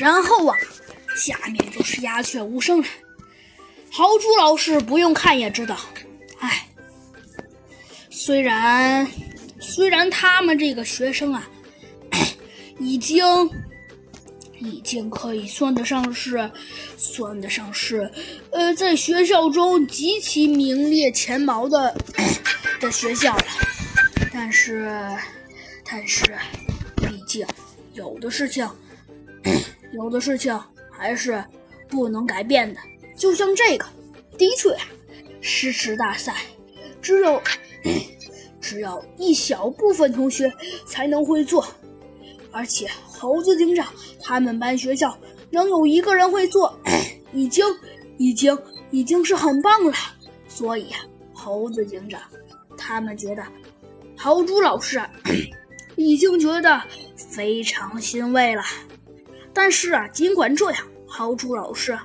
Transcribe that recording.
然后啊，下面就是鸦雀无声了。豪猪老师不用看也知道，哎，虽然虽然他们这个学生啊，已经已经可以算得上是算得上是呃，在学校中极其名列前茅的 的学校了，但是但是，毕竟有的事情。有的事情还是不能改变的，就像这个，的确，诗词大赛只有只有一小部分同学才能会做，而且猴子警长他们班学校能有一个人会做，已经已经已经是很棒了。所以，猴子警长他们觉得豪猪老师 已经觉得非常欣慰了。但是啊，尽管这样，豪猪老师